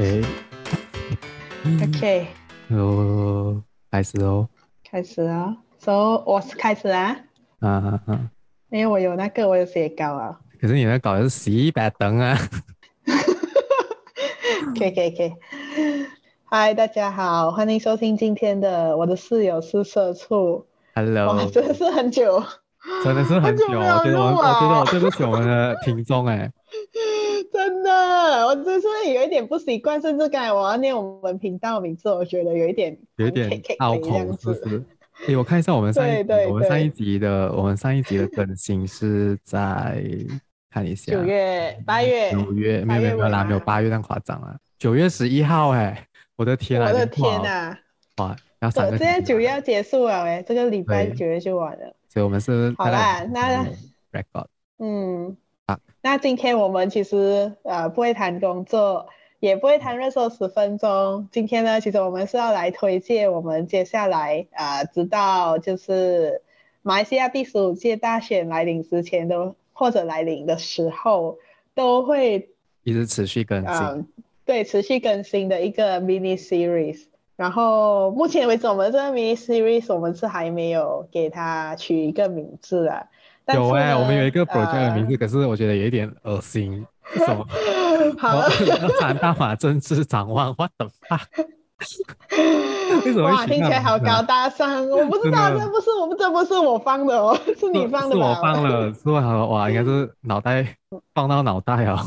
OK，OK. 哦，开始哦，开始啊，so, 以我是开始啊，啊啊啊，因为我有那个，我有写稿啊，可是你那稿是十一百灯啊，可以可以可以，嗨，大家好，欢迎收听今天的我的室友是社畜，Hello，哇，真的是很久，真的是很久，很久我觉得我，我觉得我对不起我们的听众哎。真的，我真是有一点不习惯，甚至刚才我要念我们频道名字，我觉得有一点有一点拗口，是不是？哎，我看一下我们上我们上一集的我们上一集的更新是在看一下，九月八月。九月没有没有没有啦，没有八月那么夸张啊，九月十一号哎，我的天啊，我的天啊，哇，要三个，现在九月要结束了哎，这个礼拜九月就完了，所以我们是好啦，那 record，嗯。那今天我们其实呃不会谈工作，也不会谈热搜十分钟。今天呢，其实我们是要来推荐我们接下来呃直到就是马来西亚第十五届大选来临之前都或者来临的时候，都会一直持续更新。呃，对，持续更新的一个 mini series。然后目前为止，我们这个 mini series 我们是还没有给它取一个名字啊。有哎、欸，我们有一个 project 的名字，呃，可是我觉得有一点恶心。什么？好，谈大马政治展望，what the fuck？哇，听起来好高大上。我不知道，这不是我们，这不是我放的哦，是你放的吧？是我放了，是我哇，应该是脑袋放到脑袋哦。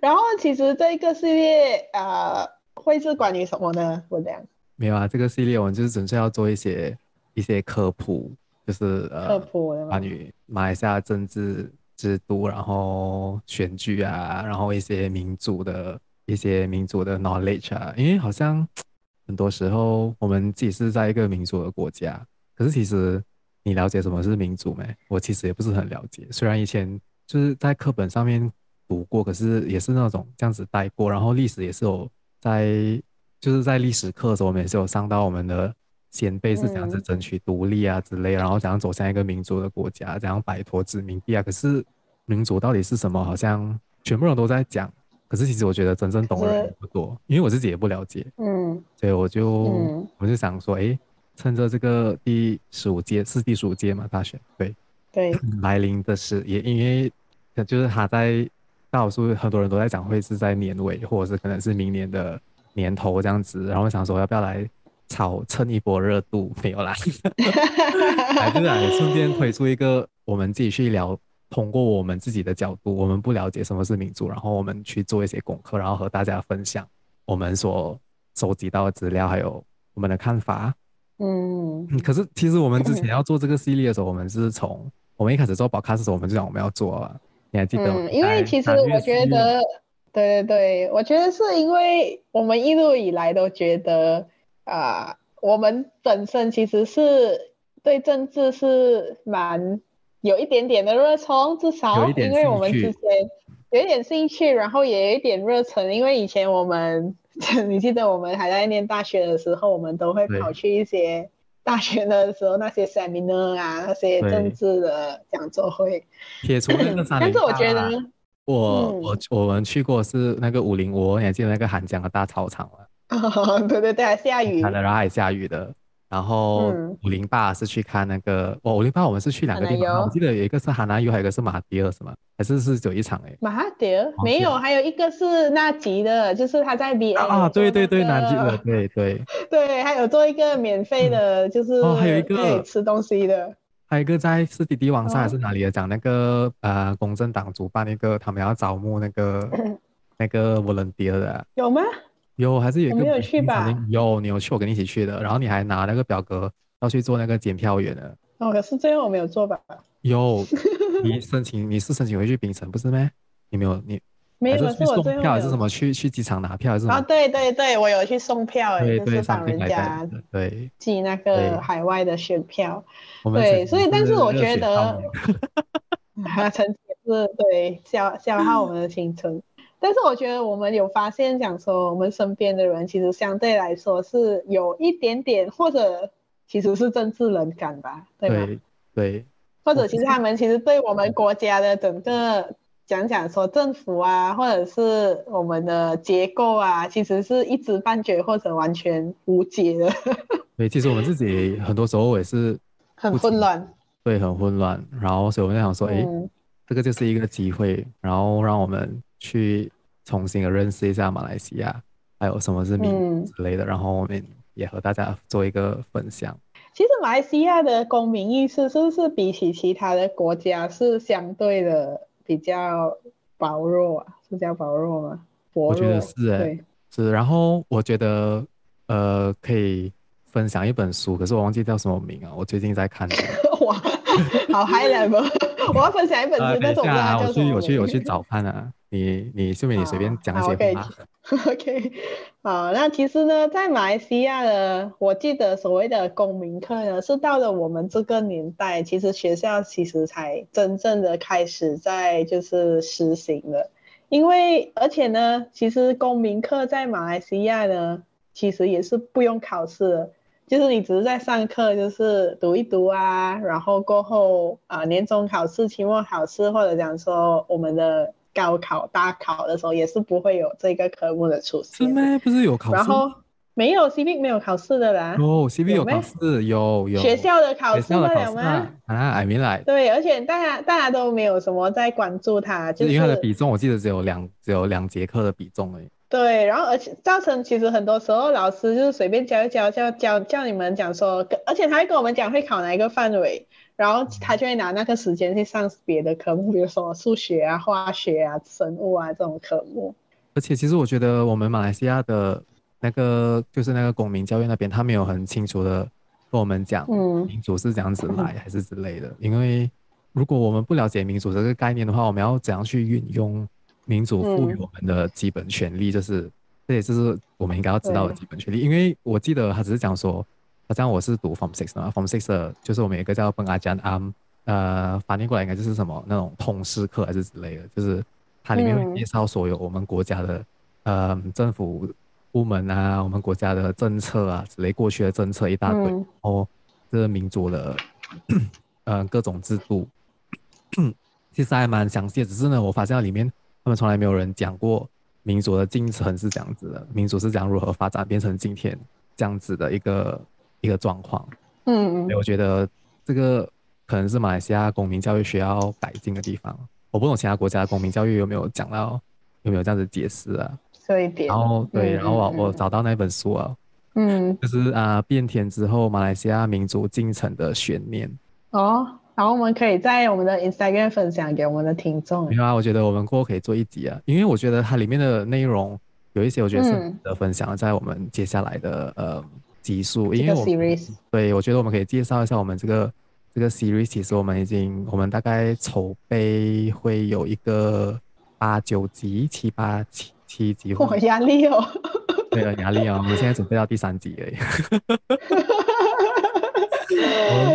然后，其实这个系列呃，会是关于什么呢？我这样。没有啊，这个系列我们就是纯粹要做一些。一些科普，就是呃，科普关于马来西亚政治制度，然后选举啊，然后一些民主的一些民主的 knowledge 啊。因为好像很多时候我们自己是在一个民主的国家，可是其实你了解什么是民主没？我其实也不是很了解。虽然以前就是在课本上面读过，可是也是那种这样子带过。然后历史也是有在，就是在历史课的时候，我们也是有上到我们的。先辈是怎样子争取独立啊之类，嗯，然后怎样走向一个民主的国家，怎样摆脱殖民地啊。可是民主到底是什么？好像全部人都在讲，可是其实我觉得真正懂的人不多，因为我自己也不了解。嗯，所以我就、嗯、我就想说，哎，趁着这个第十五届是第十五届嘛大选，对对，来临的是也因为就是他在大多数很多人都在讲会是在年尾，或者是可能是明年的年头这样子，然后想说要不要来。炒蹭一波热度没有啦，来就是来顺便推出一个我们自己去聊，通过我们自己的角度，我们不了解什么是民族，然后我们去做一些功课，然后和大家分享我们所收集到的资料，还有我们的看法。嗯，可是其实我们之前要做这个系列的时候，我们是从我们一开始做 podcast 的时候，我们就讲我们要做啊，你还记得吗？嗯，因为其实我觉得，对对对，我觉得是因为我们一路以来都觉得。啊、uh，我们本身其实是对政治是蛮有一点点的热衷，至少因为我们之前有一点兴趣，然后也有一点热忱，因为以前我们，你记得我们还在念大学的时候，我们都会跑去一些大学的时候那些 seminar 啊，那些政治的讲座会。撇除那个但是我觉得我、嗯、我我们去过是那个五零五，你还记得那个韩江的大操场吗？哦，对对对，还下雨，然后还下雨的。然后五零八是去看那个，哦，五零八我们是去两个地方，我记得有一个是哈纳尤，还有一个是马迭尔，是吗？还是是只有一场哎？马迭尔？没有，还有一个是纳吉的，就是他在 B A 啊，对对对，纳吉的，对对。对，还有做一个免费的，就是哦，还有一个吃东西的，还有一个在是滴滴网上还是哪里的，讲那个呃，公正党主办那个，他们要招募那个 那个 volunteer 的，有吗？有还是有一个？没有去吧？有，你有去，我跟你一起去的。然后你还拿那个表格要去做那个检票员的。哦，可是最后我没有做吧？有，你申请你是申请回去槟城不是吗？你没有你没有是我送票还是什么？去去机场拿票还是什么？啊，对对对，我有去送票，对对，就是帮人家对寄那个海外的选票。对，所以但是我觉得，哈，成绩是对消消耗我们的青春。但是我觉得我们有发现，讲说我们身边的人其实相对来说是有一点点，或者其实是政治冷感吧，对吗？对，对。或者其实他们其实对我们国家的整个讲讲说政府啊，或者是我们的结构啊，其实是一知半解或者完全无解的。对，其实我们自己很多时候也是很混乱。对，很混乱。然后所以我们在想说，哎、嗯，这个就是一个机会，然后让我们去重新的认识一下马来西亚，还有什么是民之类的、嗯。然后我们也和大家做一个分享。其实马来西亚的公民意识是不是比起其他的国家是相对的比较薄弱啊？是叫薄弱吗？薄弱，我觉得是哎、欸，是。然后我觉得呃，可以分享一本书，可是我忘记叫什么名啊。我最近在看。哇，好 high level！我要分享一本书，呃、但是我不知道叫什么。我去，我去，我去找看啊。你你顺便你随便 讲一些话。OK，好，那其实呢，在马来西亚呢，我记得所谓的公民课呢，是到了我们这个年代，其实学校其实才真正的开始在就是实行了。因为而且呢，其实公民课在马来西亚呢，其实也是不用考试的，就是你只是在上课，就是读一读啊，然后过后啊、呃，年终考试、期末考试，或者讲说我们的。高考、大考的时候也是不会有这个科目的出现，是吗？不是有考试？然后没有 Civic 没有考试的啦。哦，Civic 有考试，有有学校的考试，学校的考试啊，I mean like。对，而且大家大家都没有什么在关注它，就是因为它的比重，我记得只有两只有两节课的比重而已。对，然后而且造成其实很多时候老师就是随便教一教，教教教你们讲说，而且他会跟我们讲会考哪一个范围。然后他就会拿那个时间去上别的科目，比如说数学啊、化学啊、生物啊这种科目。而且其实我觉得我们马来西亚的那个就是那个公民教育那边，他没有很清楚的跟我们讲，嗯，民主是这样子来还是之类的。嗯。因为如果我们不了解民主这个概念的话，我们要怎样去运用民主赋予我们的基本权利？就是，嗯，这也就是我们应该要知道的基本权利。因为我记得他只是讲说。好像我是读 Form Six 的，Form Six 的就是我们有一个叫 Pengajian Am，呃，翻译过来应该就是什么那种通识课还是之类的，就是它里面会介绍所有我们国家的、嗯、呃政府部门啊，我们国家的政策啊之类过去的政策一大堆，嗯、然后这个民主的呃各种制度，其实还蛮详细的。只是呢，我发现里面他们从来没有人讲过民族的进程是这样子的，民族是讲如何发展变成今天这样子的一个。一个状况，嗯，我觉得这个可能是马来西亚公民教育需要改进的地方。我不懂其他国家的公民教育有没有讲到，有没有这样子解释啊？这一点。然后对，嗯、然后我我找到那本书啊，嗯，就是啊、呃，变天之后马来西亚民族进程的悬念。哦，然后我们可以在我们的 Instagram 分享给我们的听众。没有啊，我觉得我们过后可以做一集啊，因为我觉得它里面的内容有一些我觉得是值得分享，在我们接下来的、嗯、呃。集数，因为我对，我觉得我们可以介绍一下我们这个这个 series。其实我们已经，我们大概筹备会有一个八九集、七八七七集。我压力哦。对了，压力哦。我们现在准备到第三集而已。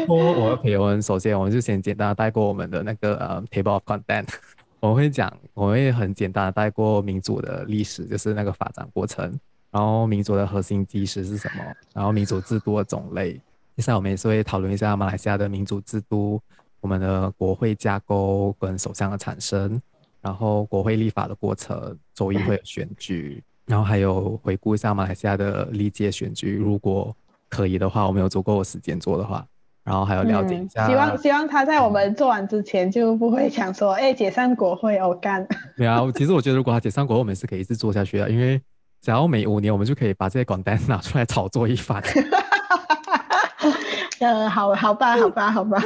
我我 OK，我们首先我们就先简单带过我们的那个呃、table of content。我会讲，我会很简单的带过民主的历史，就是那个发展过程。然后民主的核心基石是什么？然后民主制度的种类。接下来我们也是会讨论一下马来西亚的民主制度，我们的国会架构跟首相的产生，然后国会立法的过程，州议会的选举，然后还有回顾一下马来西亚的历届选举。如果可以的话，我们有足够的时间做的话，然后还有了解一下。嗯、希望希望他在我们做完之前就不会想说，哎，解散国会我干。没有啊，其实我觉得如果他解散国会，我们是可以一直做下去的，因为。只要每五年，我们就可以把这些广单拿出来炒作一番。嗯，好，好吧，好吧，好吧。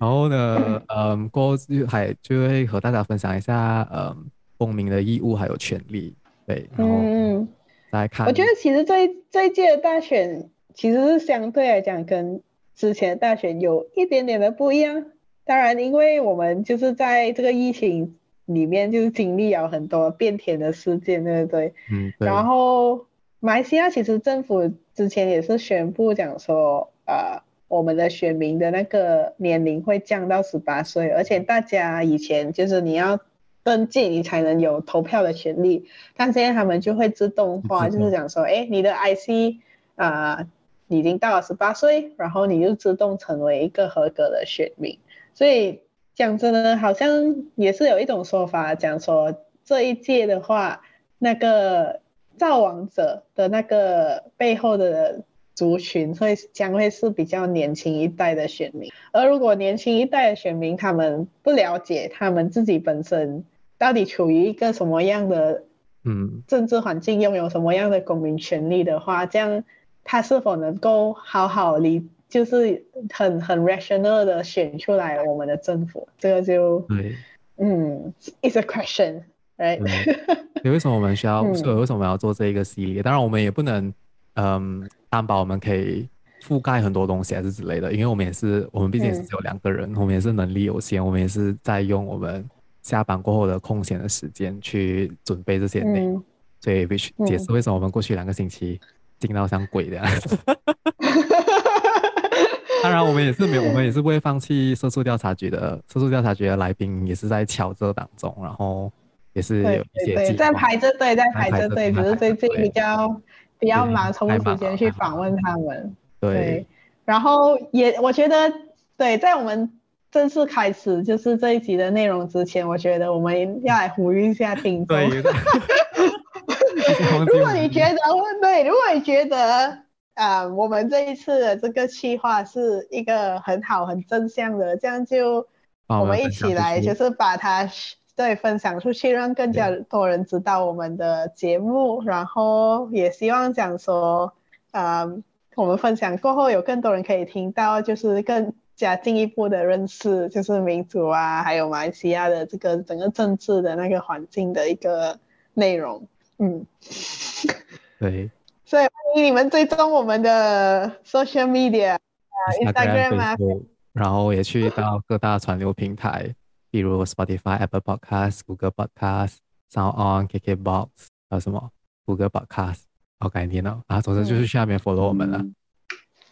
然后呢，嗯，过后就还就会和大家分享一下，嗯，公民的义务还有权利。对，然后来看。我觉得其实这一这一届的大选其实是相对来讲跟之前大选有一点点的不一样。当然，因为我们就是在这个疫情。里面就是经历了很多变天的事件，对不对？嗯。然后马来西亚其实政府之前也是宣布讲说，呃，我们的选民的那个年龄会降到十八岁，而且大家以前就是你要登记你才能有投票的权利，但现在他们就会自动化，就是讲说，哎，你的 IC 啊，呃，已经到了十八岁，然后你就自动成为一个合格的选民，所以。讲真的，好像也是有一种说法讲说，这一届的话，那个造王者的那个背后的族群会将会是比较年轻一代的选民，而如果年轻一代的选民他们不了解他们自己本身到底处于一个什么样的嗯政治环境，拥有什么样的公民权利的话，这样他是否能够好好理？就是很很 rational 的选出来我们的政府，这个就对，嗯，it's a question，right？对，为什么我们需要？所以为什么我们要做这一个系列？当然，我们也不能，嗯，担保我们可以覆盖很多东西还是之类的，因为我们也是，我们毕竟也是只有两个人，嗯，我们也是能力有限，我们也是在用我们下班过后的空闲的时间去准备这些内容，嗯，所以必须解释为什么我们过去两个星期进到像鬼的样子。当然，我们也是没有，我们也是不会放弃色素调查局的。色素调查局的来宾也是在敲着当中，然后也是有一些对，在排着队，在排着队，只是最近比较比较忙，抽时间去访问他们对。对，然后也我觉得，对，在我们正式开始就是这一集的内容之前，我觉得我们要来呼吁一下听众。如果你觉得，对，如果你觉得。啊、uh，我们这一次的这个企划是一个很好、很正向的，这样就我们一起来，就是把它对分享出去，让更加多人知道我们的节目。然后也希望讲说，啊、uh，我们分享过后有更多人可以听到，就是更加进一步的认识，就是民主啊，还有马来西亚的这个整个政治的那个环境的一个内容。嗯，对。所以欢迎你们追踪我们的 social media，Instagram 啊，Instagram, 然后也去到各大传流平台，比如 Spotify、Apple Podcast、Google Podcast、Sound On、KKBox，还有什么 Google Podcast，好改天了啊，总之就是下面 follow 我们了、嗯。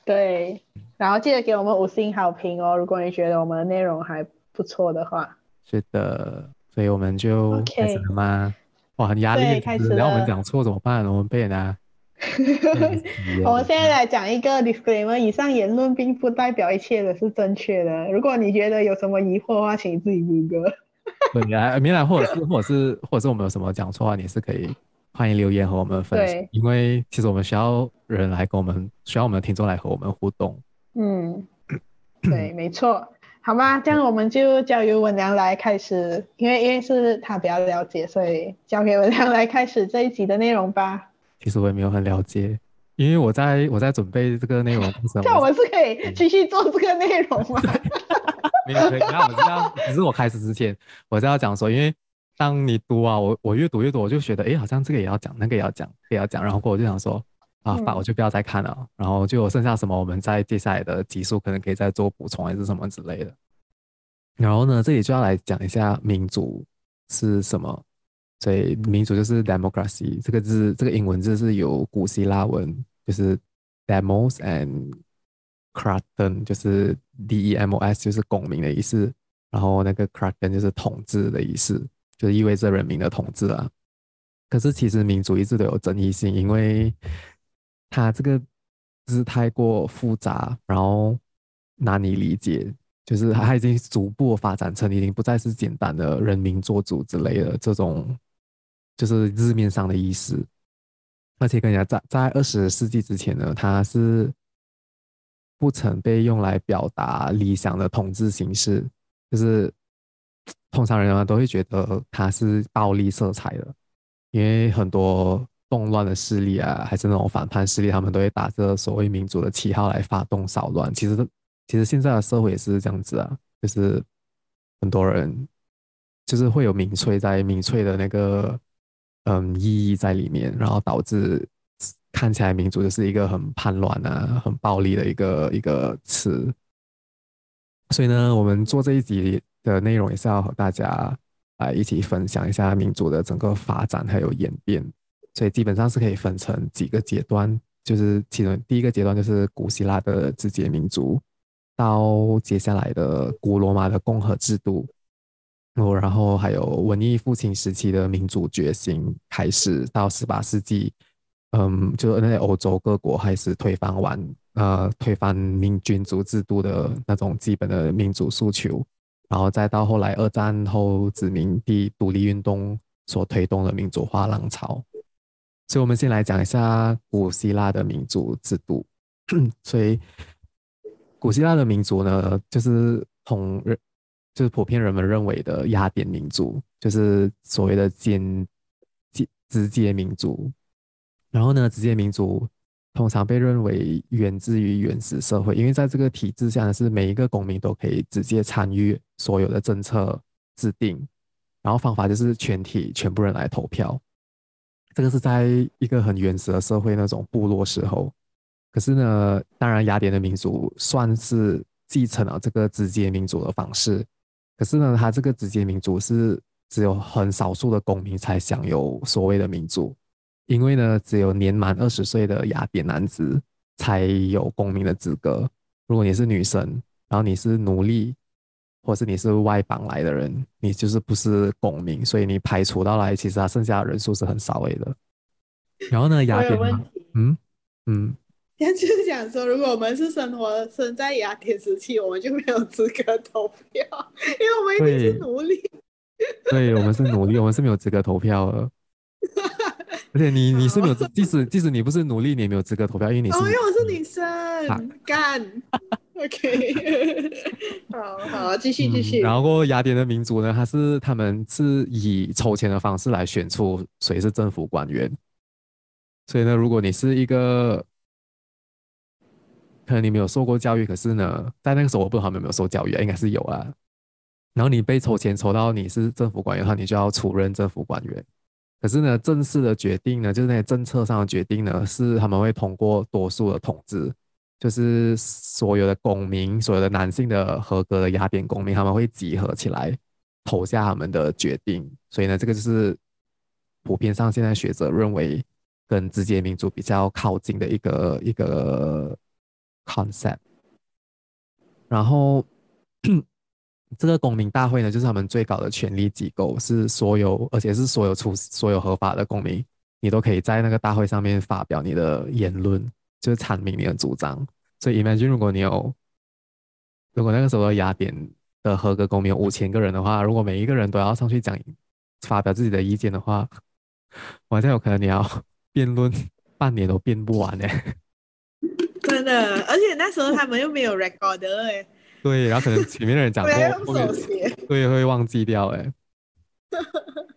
对，然后记得给我们五星好评哦，如果你觉得我们的内容还不错的话。是的，所以我们就开始了吗？Okay. 哇，很压力，开始了。然后我们讲错怎么办？我们被人家。我们现在来讲一个 disclaimer，以上言论并不代表一切的是正确的。如果你觉得有什么疑惑的话，请你自己 Google。对，来，明来，或者是，或者是，或者是我们有什么讲错的话，你是可以欢迎留言和我们分享。因为其实我们需要人来跟我们，需要我们的听众来和我们互动。嗯，对，没错。好吗？这样我们就交由文良来开始，因为因为是他比较了解，所以交给文良来开始这一集的内容吧。其实我也没有很了解，因为我在我在准备这个内容的时候，那我们是可以继续做这个内容吗？没有，可以。那我知道，只是我开始之前，我是要讲说，因为当你读啊，我我越读越多，我就觉得，哎，好像这个也要讲，那个也要讲，也要讲，然后我就想说，啊，发我就不要再看了，嗯，然后就有剩下什么，我们在接下来的集数可能可以再做补充，还是什么之类的。然后呢，这里就要来讲一下民主是什么。所以民主就是 democracy，这个字，这个英文字是由古希腊文，就是 demos and kraton，就是 D E M O S，就是公民的意思。然后那个 kraton 就是统治的意思，就是意味着人民的统治啊。可是其实民主一直都有争议性，因为它这个字太过复杂，然后难以理解，就是它已经逐步发展成已经不再是简单的人民做主之类的这种。就是字面上的意思，而且跟你讲，在在二十世纪之前呢，它是不曾被用来表达理想的统治形式。就是通常人们都会觉得它是暴力色彩的，因为很多动乱的势力啊，还是那种反叛势力，他们都会打着所谓民主的旗号来发动骚乱。其实，其实现在的社会也是这样子啊，就是很多人就是会有民粹在民粹的那个。嗯，意义在里面，然后导致看起来民主就是一个很叛乱啊、很暴力的一个一个词。所以呢，我们做这一集的内容也是要和大家来一起分享一下民主的整个发展还有演变。所以基本上是可以分成几个阶段，就是其中第一个阶段就是古希腊的直接民主，到接下来的古罗马的共和制度。哦，然后还有文艺复兴时期的民主觉醒开始，到十八世纪，嗯，就那些欧洲各国开始推翻完，呃，推翻民君主制度的那种基本的民主诉求，然后再到后来二战后殖民地独立运动所推动的民主化浪潮。所以，我们先来讲一下古希腊的民主制度。所以，古希腊的民主呢，就是同人，就是普遍人们认为的雅典民主，就是所谓的间接直接民主。然后呢，直接民主通常被认为源自于原始社会，因为在这个体制下呢，是每一个公民都可以直接参与所有的政策制定。然后方法就是全体全部人来投票。这个是在一个很原始的社会那种部落时候，可是呢，当然雅典的民主算是继承了这个直接民主的方式，可是呢，它这个直接民主是只有很少数的公民才享有所谓的民主，因为呢，只有年满二十岁的雅典男子才有公民的资格，如果你是女生，然后你是奴隶。或是你是外邦来的人，你就是不是公民，所以你排除到来，其实他剩下的人数是很少位的。然后呢，雅典，嗯嗯，他就是讲说，如果我们是生活生在雅典时期，我们就没有资格投票，因为我们一定是奴隶。对，对，我们是奴隶，我们是没有资格投票的。而且你 你是没有，即使即使你不是奴隶，你也没有资格投票，因为你是，哦，因为我是女生，干。OK，好好继续继续、嗯。然后雅典的民主呢，他是他们是以抽签的方式来选出谁是政府官员。所以呢，如果你是一个可能你没有受过教育，可是呢，在那个时候我不知道他们有没有受教育啊，应该是有啊。然后你被抽签抽到你是政府官员的话，你就要出任政府官员。可是呢，正式的决定呢，就是那些政策上的决定呢，是他们会通过多数的统治。就是所有的公民，所有的男性的合格的雅典公民，他们会集合起来投下他们的决定。所以呢，这个就是普遍上现在学者认为跟直接民主比较靠近的一个一个 concept。然后 这个公民大会呢，就是他们最高的权力机构，是所有而且是所有出所有合法的公民，你都可以在那个大会上面发表你的言论，就是阐明你的主张。所以，imagine 如果你有，如果那个时候的雅典的合格公民有五千个人的话，如果每一个人都要上去讲发表自己的意见的话，我像有可能你要 辩论半年都辩不完呢。真的，而且那时候他们又没有 recorder 哎。对，然后可能前面的人讲过，后面对会忘记掉哎。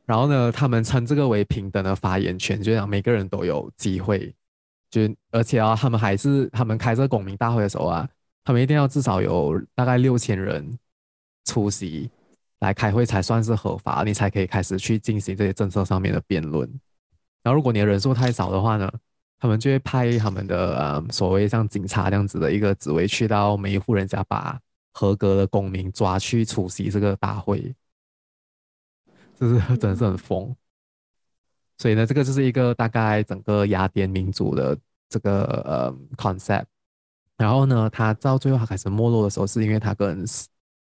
然后呢，他们称这个为平等的发言权，就让每个人都有机会。就而且啊，他们还是他们开这个公民大会的时候啊，他们一定要至少有大概六千人出席来开会才算是合法，你才可以开始去进行这些政策上面的辩论。然后如果你的人数太少的话呢，他们就会派他们的呃所谓像警察这样子的一个职位去到每一户人家，把合格的公民抓去出席这个大会，就是真的是很疯。所以呢，这个就是一个大概整个雅典民主的这个呃 concept。然后呢，他到最后他开始没落的时候，是因为他跟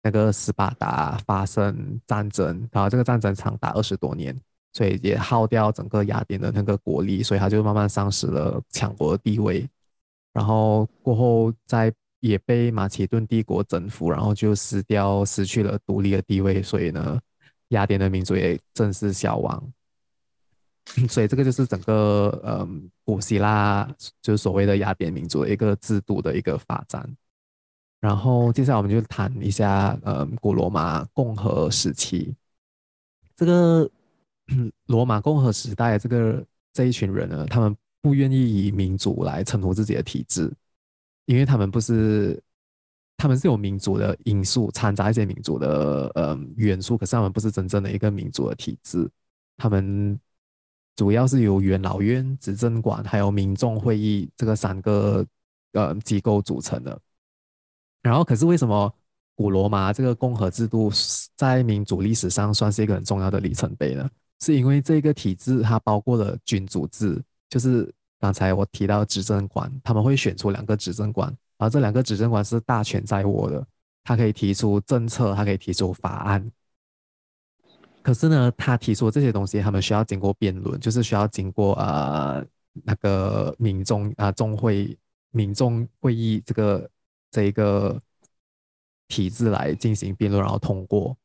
那个斯巴达发生战争，然后这个战争长达二十多年，所以也耗掉整个雅典的那个国力，所以他就慢慢丧失了强国的地位。然后过后在也被马其顿帝国征服，然后就失掉失去了独立的地位，所以呢，雅典的民族也正式消亡。所以这个就是整个嗯古希腊就是所谓的雅典民族的一个制度的一个发展。然后接下来我们就谈一下嗯古罗马共和时期。这个 罗马共和时代这个这一群人呢，他们不愿意以民主来称呼自己的体制，因为他们不是他们是有民主的因素掺杂一些民主的呃元素，可是他们不是真正的一个民主的体制，他们。主要是由元老院、执政官还有民众会议这个三个呃机构组成的。然后，可是为什么古罗马这个共和制度在民主历史上算是一个很重要的里程碑呢？是因为这个体制它包括了君主制，就是刚才我提到执政官，他们会选出两个执政官，而这两个执政官是大权在握的，他可以提出政策，他可以提出法案。可是呢，他提出这些东西，他们需要经过辩论，就是需要经过呃那个民众啊众会民众会议这个这一个体制来进行辩论，然后通过。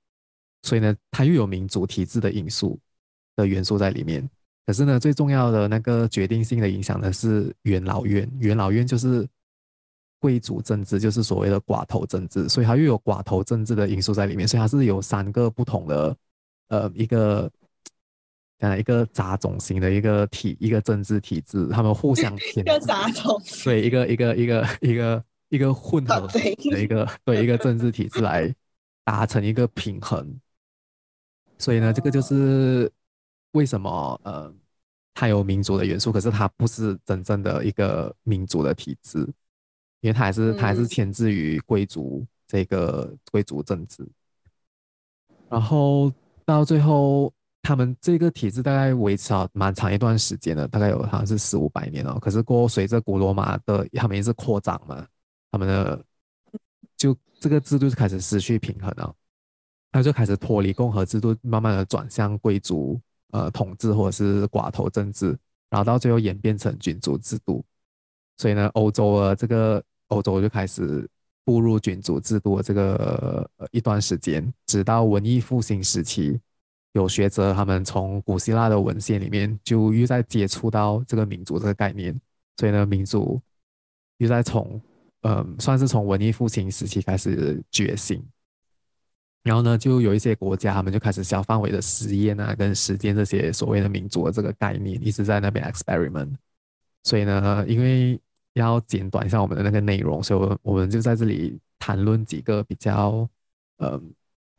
所以呢，它又有民主体制的因素的元素在里面。可是呢，最重要的那个决定性的影响呢，是元老院。元老院就是贵族政治，就是所谓的寡头政治。所以它又有寡头政治的因素在里面。所以它是有三个不同的，呃，一个讲一个杂种型的一个体，一个政治体制，他们互相牵。一个杂种。对，一个一个一个一个一个混合的一个对一个政治体制来达成一个平衡。所以呢，这个就是为什么呃，它有民族的元素，可是它不是真正的一个民族的体制，因为它还是它还是牵制于贵族这个贵族政治。然后到最后，他们这个体制大概维持了蛮长一段时间的，大概有好像是四五百年哦。可是过后随着古罗马的他们一直扩张嘛，他们的就这个制度就开始失去平衡了。他就开始脱离共和制度，慢慢的转向贵族呃统治或者是寡头政治，然后到最后演变成君主制度。所以呢，欧洲的这个欧洲就开始步入君主制度的这个一段时间，直到文艺复兴时期，有学者他们从古希腊的文献里面就又在接触到这个民主这个概念，所以呢，民主又在从嗯、算是从文艺复兴时期开始觉醒。然后呢，就有一些国家，他们就开始小范围的实验啊，跟实践这些所谓的民主的这个概念，一直在那边 experiment。所以呢，因为要简短一下我们的那个内容，所以我们就在这里谈论几个比较，呃，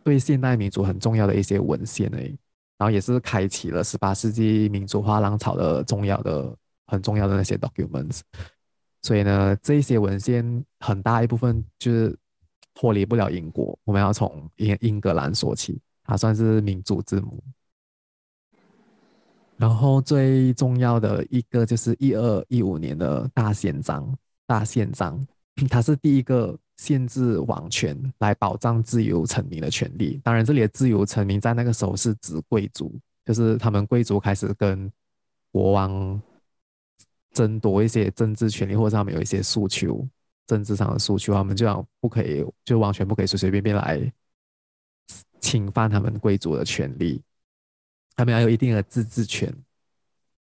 对现代民主很重要的一些文献诶，然后也是开启了十八世纪民主化浪潮的重要的、很重要的那些 documents。所以呢，这些文献很大一部分就是。脱离不了英国，我们要从英英格兰说起，它算是民主之母。然后最重要的一个就是一二一五年的大宪章，大宪章，它是第一个限制王权来保障自由臣民的权利。当然，这里的自由臣民在那个时候是指贵族，就是他们贵族开始跟国王争夺一些政治权利，或者他们有一些诉求。政治上的诉求，他们就要不可以，就完全不可以随随便便来侵犯他们贵族的权利，他们要有一定的自治权。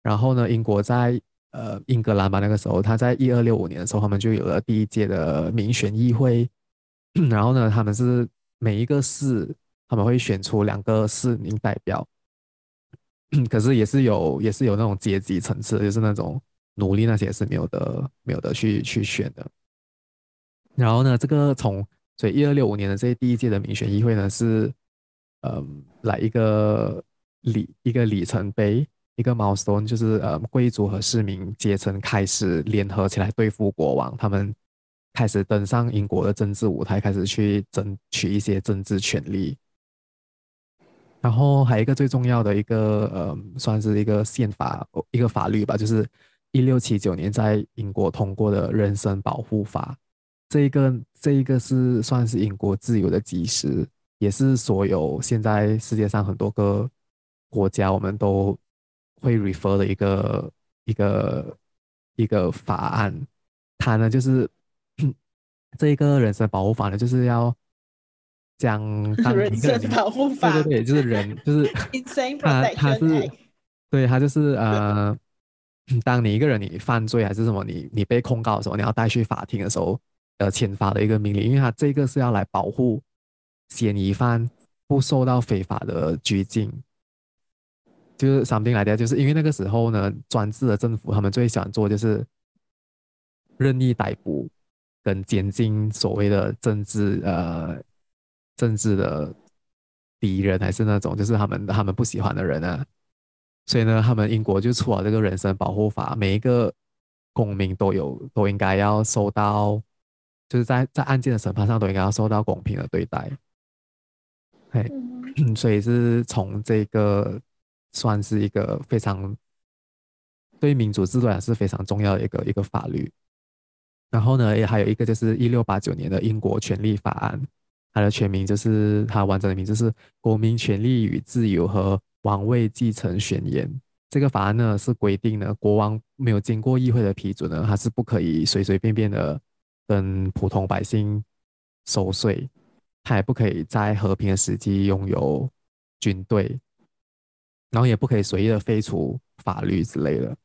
然后呢，英国在呃英格兰吧，那个时候，他在一二六五年的时候，他们就有了第一届的民选议会。然后呢，他们是每一个市，他们会选出两个市民代表。可是也是有，也是有那种阶级层次，就是那种奴隶那些是没有的，没有的去去选的。然后呢，这个从所以一二六五年的这第一届的民选议会呢，是嗯来一个里一个里程碑，一个 milestone，就是呃贵族和市民阶层开始联合起来对付国王，他们开始登上英国的政治舞台，开始去争取一些政治权利。然后还有一个最重要的一个呃，算是一个宪法一个法律吧，就是一六七九年在英国通过的人身保护法。这一个这一个是算是英国自由的基石，也是所有现在世界上很多个国家我们都会 refer 的一个一个一个法案。它呢就是这一个人身保护法呢，就是要将当一个人，身保护法，对对对，就是人就是 他他是对他就是呃，当你一个人你犯罪还是什么，你你被控告的时候，你要带去法庭的时候。呃，签发的一个命令，因为他这个是要来保护嫌疑犯不受到非法的拘禁，就是 something like that，就是因为那个时候呢，专制的政府他们最喜欢做就是任意逮捕跟监禁所谓的政治呃政治的敌人，还是那种就是他们他们不喜欢的人啊，所以呢，他们英国就出了这个人身保护法，每一个公民都有都应该要受到。就是在在案件的审判上都应该要受到公平的对待，嘿，所以是从这个算是一个非常对民主制度来是非常重要的一个一个法律。然后呢，也还有一个就是一六八九年的英国权利法案，它的全名就是它完整的名字是《国民权利与自由和王位继承宣言》。这个法案呢是规定呢，国王没有经过议会的批准呢，他是不可以随随便便的。跟普通百姓收税，他也不可以在和平的时期拥有军队，然后也不可以随意的废除法律之类的。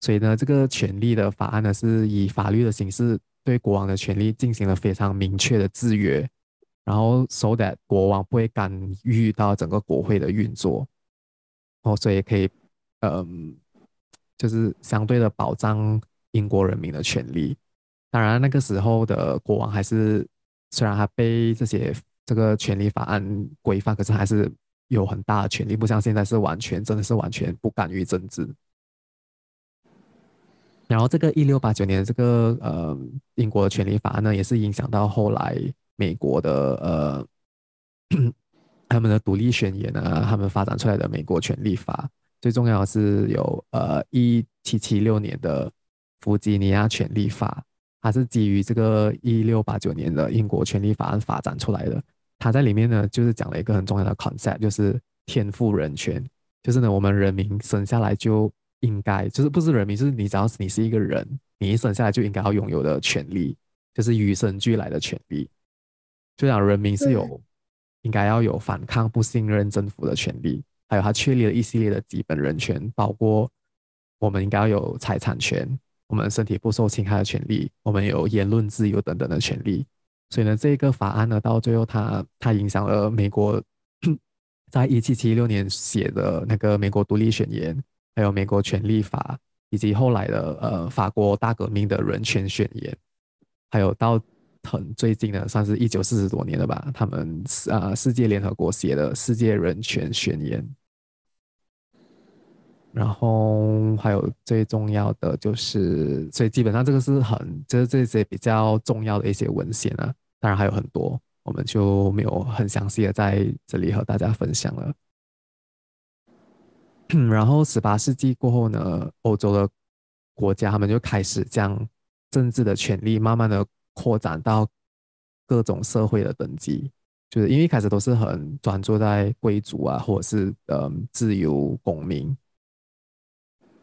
所以呢，这个权利的法案呢，是以法律的形式对国王的权利进行了非常明确的制约，然后 so that 国王不会干预到整个国会的运作，哦，所以可以，嗯，就是相对的保障英国人民的权利。当然，那个时候的国王还是虽然他被这些这个权利法案规范，可是还是有很大的权力，不像现在是完全真的是完全不干预政治。然后这个一六八九年这个呃英国的权利法案呢，也是影响到后来美国的呃 他们的独立宣言啊，他们发展出来的美国权利法。最重要的是有呃一七七六年的弗吉尼亚权利法，它是基于这个一六八九年的英国权利法案发展出来的。它在里面呢，就是讲了一个很重要的 concept，就是天赋人权，就是呢我们人民生下来就。应该就是不是人民，就是你只要是你是一个人，你一生下来就应该要拥有的权利，就是与生俱来的权利。就像人民是有应该要有反抗不信任政府的权利，还有他确立了一系列的基本人权，包括我们应该要有财产权，我们身体不受侵害的权利，我们有言论自由等等的权利。所以呢，这个法案呢，到最后它它影响了美国，在一七七六年写的那个美国独立宣言。还有美国权利法，以及后来的呃法国大革命的人权宣言，还有到很最近的，算是一九四十多年了吧，他们啊世界联合国写的世界人权宣言。然后还有最重要的就是，所以基本上这个是很就是这些比较重要的一些文献啊，当然还有很多，我们就没有很详细的在这里和大家分享了。然后，十八世纪过后呢，欧洲的国家他们就开始将政治的权力慢慢的扩展到各种社会的等级，就是因为一开始都是很专注在贵族啊，或者是嗯自由公民。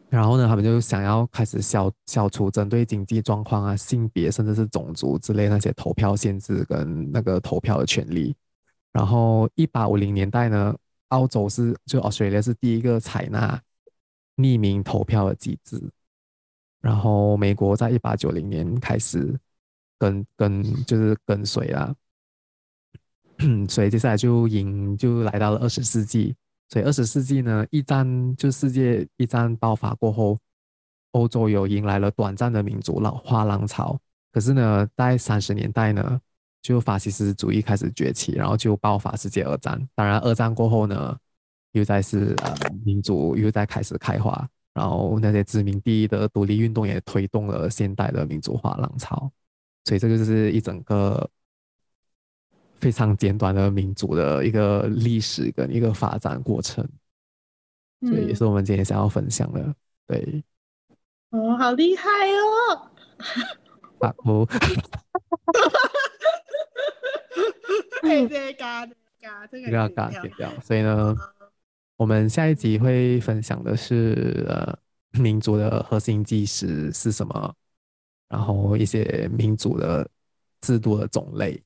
然后呢，他们就想要开始消消除针对经济状况啊、性别甚至是种族之类那些投票限制跟那个投票的权利。然后，一八五零年代呢。澳洲是就 Australia 是第一个采纳匿名投票的机制，然后美国在一八九零年开始跟跟就是跟随啦，所以接下来就迎就来到了二十世纪，所以二十世纪呢，一战就世界一战爆发过后，欧洲有迎来了短暂的民主老化浪潮，可是呢，在三十年代呢。就法西斯主义开始崛起，然后就爆发世界二战。当然，二战过后呢，又再是呃民主又在开始开花，然后那些殖民地的独立运动也推动了现代的民主化浪潮。所以这个就是一整个非常简短的民族的一个历史跟一个发展过程。所以也是我们今天想要分享的。对，哦，好厉害哦！啊哦。这个嘎嘎，这个要嘎掉掉。所以呢，我们下一集会分享的是呃，民族的核心基石是什么，然后一些民族的制度的种类。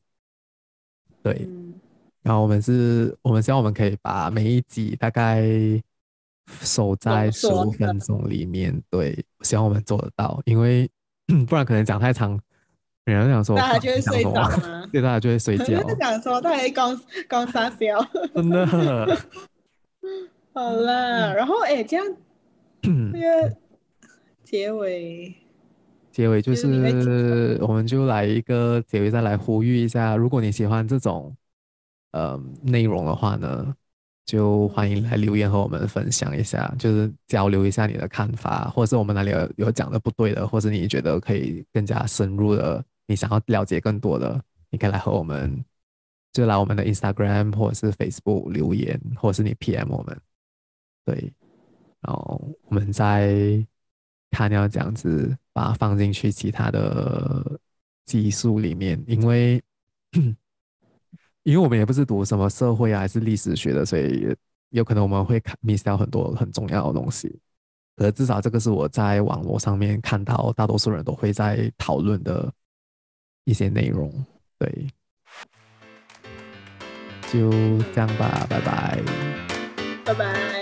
对，然后我们是，我们希望我们可以把每一集大概守在十五分钟里面。对，希望我们做得到，因为 不然可能讲太长。人家想说，大家就会睡着吗？对，大家就会睡觉。想说，他还刚刚撒娇，真的。好啦，然后哎，这样，那个结尾，结尾就是，我们就来一个结尾，再来呼吁一下，如果你喜欢这种呃内容的话呢，就欢迎来留言和我们分享一下，就是交流一下你的看法，或者是我们哪里有有讲的不对的，或者你觉得可以更加深入的。你想要了解更多的，你可以来和我们，就来我们的 Instagram 或者是 Facebook 留言，或者是你 PM 我们，对，然后我们再看要这样子把它放进去其他的技术里面，因为因为我们也不是读什么社会啊还是历史学的，所以有可能我们会看 miss 掉很多很重要的东西，可至少这个是我在网络上面看到大多数人都会在讨论的。一些内容，对。就这样吧，拜拜，拜拜。